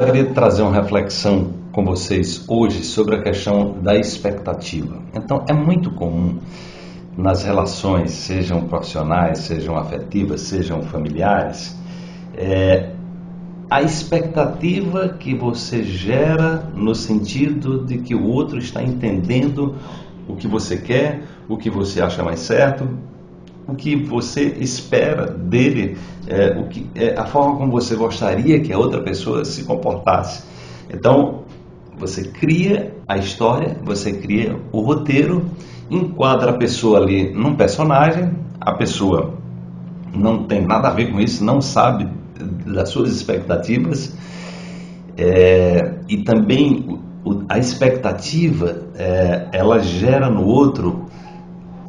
Eu queria trazer uma reflexão com vocês hoje sobre a questão da expectativa. Então, é muito comum nas relações, sejam profissionais, sejam afetivas, sejam familiares, é, a expectativa que você gera no sentido de que o outro está entendendo o que você quer, o que você acha mais certo, o que você espera dele, é, o que, é, a forma como você gostaria que a outra pessoa se comportasse. Então, você cria a história, você cria o roteiro, enquadra a pessoa ali num personagem, a pessoa não tem nada a ver com isso, não sabe das suas expectativas, é, e também a expectativa é, ela gera no outro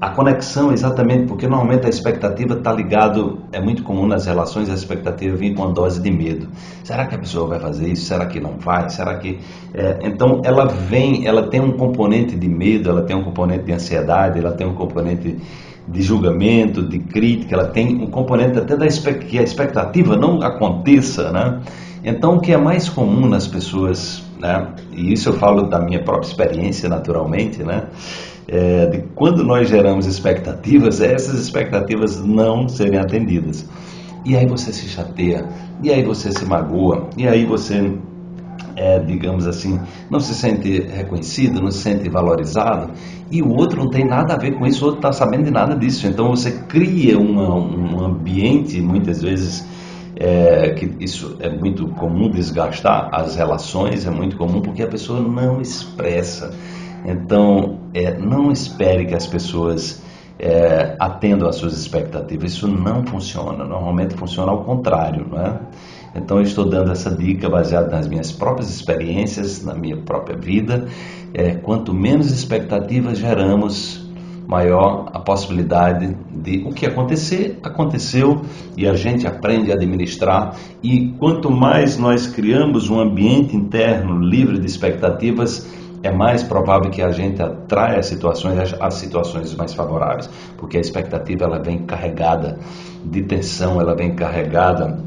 a conexão, exatamente, porque normalmente a expectativa está ligado, é muito comum nas relações a expectativa vir com uma dose de medo. Será que a pessoa vai fazer isso? Será que não vai? Será que... É, então ela vem, ela tem um componente de medo, ela tem um componente de ansiedade, ela tem um componente de julgamento, de crítica, ela tem um componente até da que a expectativa não aconteça, né? Então o que é mais comum nas pessoas, né? E isso eu falo da minha própria experiência, naturalmente, né? É, de quando nós geramos expectativas, essas expectativas não serem atendidas. E aí você se chateia, e aí você se magoa, e aí você, é, digamos assim, não se sente reconhecido, não se sente valorizado, e o outro não tem nada a ver com isso, o outro está sabendo de nada disso. Então você cria uma, um ambiente, muitas vezes, é, que isso é muito comum desgastar as relações, é muito comum porque a pessoa não expressa então, é, não espere que as pessoas é, atendam às suas expectativas. Isso não funciona. Normalmente funciona ao contrário, não é? Então, eu estou dando essa dica baseada nas minhas próprias experiências, na minha própria vida. É, quanto menos expectativas geramos, maior a possibilidade de o que acontecer, aconteceu e a gente aprende a administrar. E quanto mais nós criamos um ambiente interno livre de expectativas, é mais provável que a gente atraia situações, as situações mais favoráveis, porque a expectativa ela vem carregada de tensão, ela vem carregada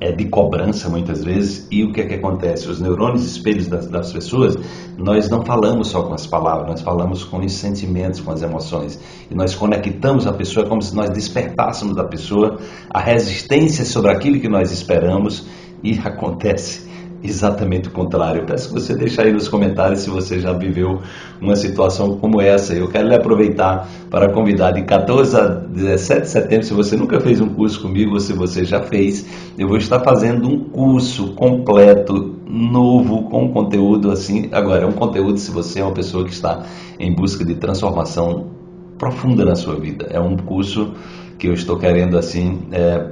é, de cobrança muitas vezes. E o que é que acontece? Os neurônios espelhos das, das pessoas, nós não falamos só com as palavras, nós falamos com os sentimentos, com as emoções. E nós conectamos a pessoa como se nós despertássemos da pessoa a resistência sobre aquilo que nós esperamos e acontece exatamente o contrário. Eu peço que você deixe aí nos comentários se você já viveu uma situação como essa. Eu quero lhe aproveitar para convidar de 14 a 17 de setembro, se você nunca fez um curso comigo ou se você já fez, eu vou estar fazendo um curso completo, novo, com conteúdo assim. Agora, é um conteúdo se você é uma pessoa que está em busca de transformação profunda na sua vida. É um curso que eu estou querendo assim é,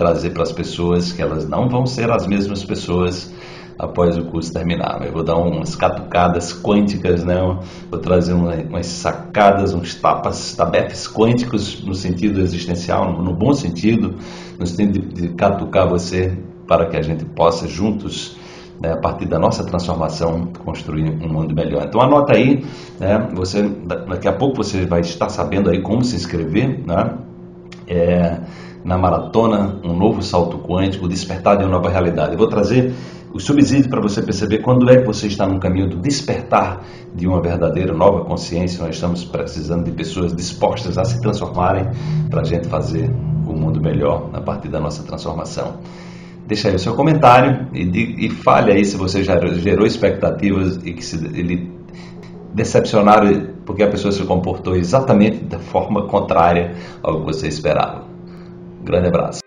trazer para as pessoas que elas não vão ser as mesmas pessoas após o curso terminar. Eu vou dar umas catucadas quânticas, né? vou trazer umas sacadas, uns tapas, tabefes quânticos no sentido existencial, no bom sentido, no sentido de, de catucar você para que a gente possa juntos né, a partir da nossa transformação, construir um mundo melhor. Então anota aí, né, você, daqui a pouco você vai estar sabendo aí como se inscrever, né, é, na maratona, um novo salto quântico, despertar de uma nova realidade. Eu vou trazer o subsídio para você perceber quando é que você está no caminho do despertar de uma verdadeira nova consciência. Nós estamos precisando de pessoas dispostas a se transformarem para a gente fazer o um mundo melhor a partir da nossa transformação. Deixa aí o seu comentário e, e fale aí se você já gerou expectativas e que se, ele decepcionaram porque a pessoa se comportou exatamente da forma contrária ao que você esperava. Grande abraço.